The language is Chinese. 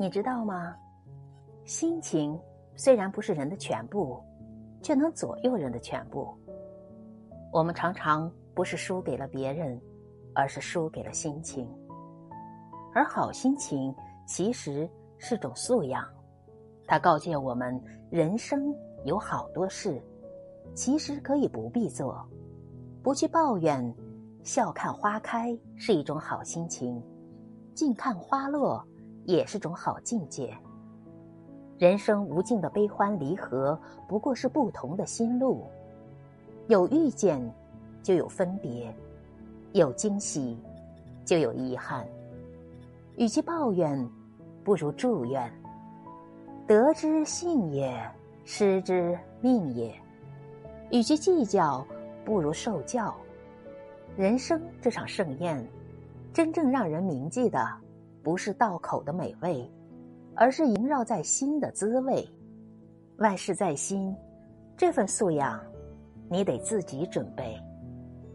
你知道吗？心情虽然不是人的全部，却能左右人的全部。我们常常不是输给了别人，而是输给了心情。而好心情其实是种素养，它告诫我们：人生有好多事，其实可以不必做，不去抱怨，笑看花开是一种好心情，静看花落也是种好境界。人生无尽的悲欢离合，不过是不同的心路。有遇见，就有分别；有惊喜，就有遗憾。与其抱怨，不如祝愿。得之幸也，失之命也。与其计较，不如受教。人生这场盛宴，真正让人铭记的，不是道口的美味。而是萦绕在心的滋味，万事在心，这份素养，你得自己准备。